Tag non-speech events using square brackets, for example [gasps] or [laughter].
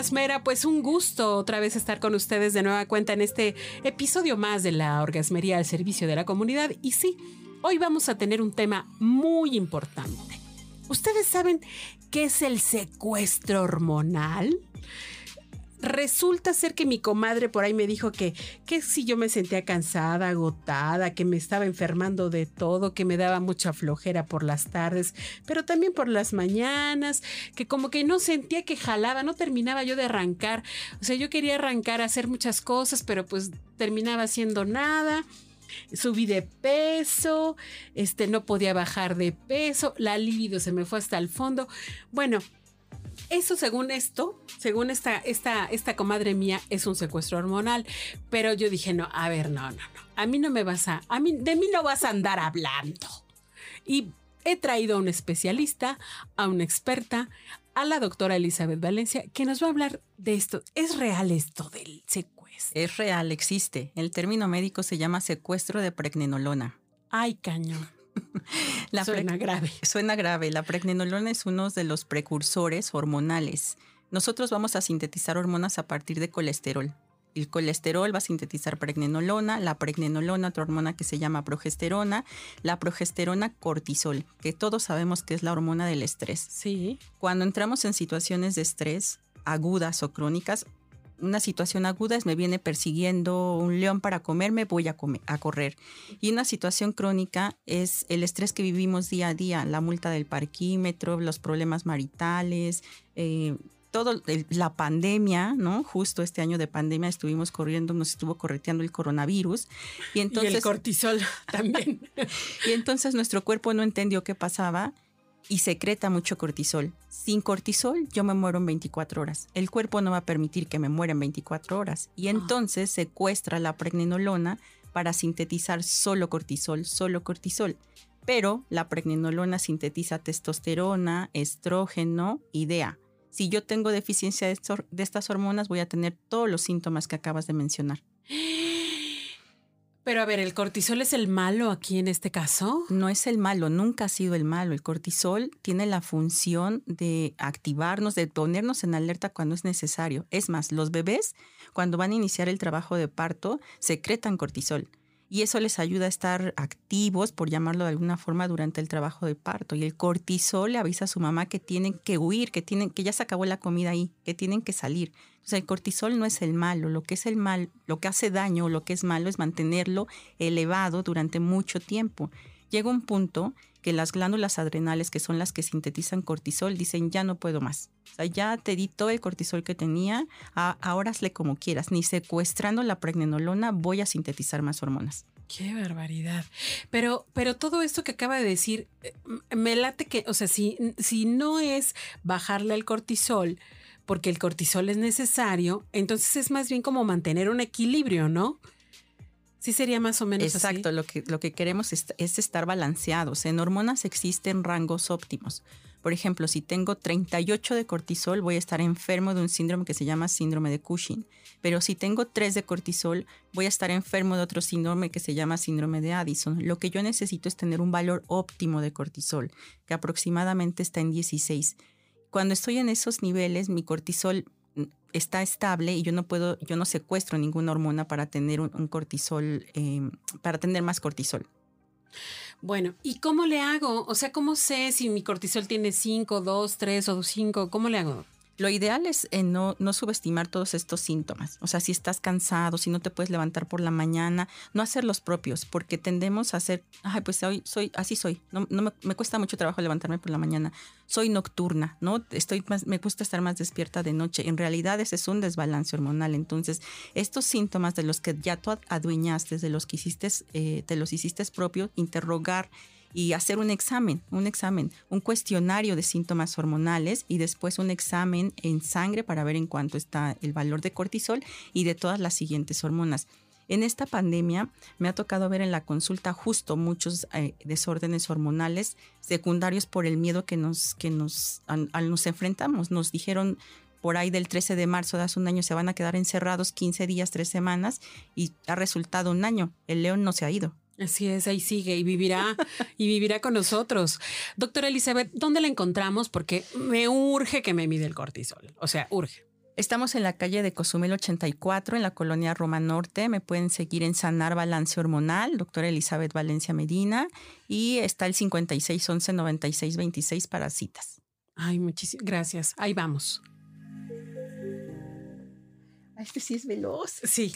Orgasmera, pues un gusto otra vez estar con ustedes de nueva cuenta en este episodio más de la orgasmería al servicio de la comunidad. Y sí, hoy vamos a tener un tema muy importante. ¿Ustedes saben qué es el secuestro hormonal? Resulta ser que mi comadre por ahí me dijo que, que si yo me sentía cansada, agotada, que me estaba enfermando de todo, que me daba mucha flojera por las tardes, pero también por las mañanas, que como que no sentía que jalaba, no terminaba yo de arrancar. O sea, yo quería arrancar a hacer muchas cosas, pero pues terminaba haciendo nada subí de peso, este no podía bajar de peso, la libido se me fue hasta el fondo. Bueno, eso según esto, según esta, esta, esta comadre mía, es un secuestro hormonal. Pero yo dije, no, a ver, no, no, no. A mí no me vas a, a mí, de mí no vas a andar hablando. Y he traído a un especialista, a una experta, a la doctora Elizabeth Valencia, que nos va a hablar de esto. ¿Es real esto del secuestro? Es real, existe. El término médico se llama secuestro de pregnenolona. Ay, cañón. [laughs] La suena grave. Suena grave. La pregnenolona es uno de los precursores hormonales. Nosotros vamos a sintetizar hormonas a partir de colesterol. El colesterol va a sintetizar pregnenolona, la pregnenolona, otra hormona que se llama progesterona, la progesterona cortisol, que todos sabemos que es la hormona del estrés. Sí. Cuando entramos en situaciones de estrés agudas o crónicas, una situación aguda es me viene persiguiendo un león para comerme, voy a, a correr. Y una situación crónica es el estrés que vivimos día a día, la multa del parquímetro, los problemas maritales, eh, todo la pandemia, ¿no? Justo este año de pandemia estuvimos corriendo, nos estuvo correteando el coronavirus y entonces el cortisol [laughs] también. [laughs] y entonces nuestro cuerpo no entendió qué pasaba y secreta mucho cortisol. Sin cortisol yo me muero en 24 horas. El cuerpo no va a permitir que me muera en 24 horas y ah. entonces secuestra la pregnenolona para sintetizar solo cortisol, solo cortisol. Pero la pregnenolona sintetiza testosterona, estrógeno y DEA. Si yo tengo deficiencia de, de estas hormonas voy a tener todos los síntomas que acabas de mencionar. [gasps] Pero a ver, ¿el cortisol es el malo aquí en este caso? No es el malo, nunca ha sido el malo. El cortisol tiene la función de activarnos, de ponernos en alerta cuando es necesario. Es más, los bebés, cuando van a iniciar el trabajo de parto, secretan cortisol y eso les ayuda a estar activos, por llamarlo de alguna forma, durante el trabajo de parto. Y el cortisol le avisa a su mamá que tienen que huir, que tienen, que ya se acabó la comida ahí, que tienen que salir. Entonces el cortisol no es el malo, lo que es el mal, lo que hace daño lo que es malo es mantenerlo elevado durante mucho tiempo. Llega un punto que las glándulas adrenales, que son las que sintetizan cortisol, dicen ya no puedo más. O sea, ya te di todo el cortisol que tenía, ahora hazle como quieras. Ni secuestrando la pregnenolona voy a sintetizar más hormonas. Qué barbaridad. Pero, pero todo esto que acaba de decir, eh, me late que, o sea, si, si no es bajarle el cortisol, porque el cortisol es necesario, entonces es más bien como mantener un equilibrio, ¿no? Sí sería más o menos Exacto, Lo, que, lo que queremos es, estar balanceados. En hormonas existen rangos óptimos. Por ejemplo, si tengo 38 de cortisol, voy a estar enfermo de un síndrome que se llama síndrome de Cushing. Pero si tengo 3 de cortisol, voy a estar enfermo de otro síndrome que se llama síndrome de Addison. Lo que yo necesito es tener un valor óptimo de cortisol, que aproximadamente está en 16. Cuando estoy en esos niveles, mi cortisol está estable y yo no puedo, yo no secuestro ninguna hormona para tener un, cortisol, em, para tener más cortisol. Bueno, ¿y cómo le hago? O sea, ¿cómo sé si mi cortisol tiene 5, 2, 3 o 5? ¿Cómo le hago? Lo ideal es eh, no, no, subestimar todos estos síntomas. O sea, si estás cansado, si no te puedes levantar por la mañana, no hacer los propios, porque tendemos a hacer, ay, pues hoy soy, así soy. No, me, me, cuesta mucho trabajo levantarme por la mañana. Soy nocturna, ¿no? Estoy más, me gusta estar más despierta de noche. En realidad ese es un desbalance hormonal. Entonces, estos síntomas de los que ya tú adueñaste, de los que hiciste, eh, te los hiciste propios, interrogar y hacer un examen, un examen, un cuestionario de síntomas hormonales y después un examen en sangre para ver en cuánto está el valor de cortisol y de todas las siguientes hormonas. En esta pandemia me ha tocado ver en la consulta justo muchos eh, desórdenes hormonales secundarios por el miedo que nos, que nos, al, nos enfrentamos. Nos dijeron por ahí del 13 de marzo de hace un año se van a quedar encerrados 15 días, 3 semanas y ha resultado un año. El león no se ha ido. Así es, ahí sigue y vivirá [laughs] y vivirá con nosotros. Doctora Elizabeth, ¿dónde la encontramos? Porque me urge que me mide el cortisol. O sea, urge. Estamos en la calle de Cozumel 84, en la colonia Roma Norte. Me pueden seguir en Sanar Balance Hormonal, doctora Elizabeth Valencia Medina. Y está el 5611-9626 para citas. Ay, muchísimas gracias. Ahí vamos. Este sí es veloz. Sí,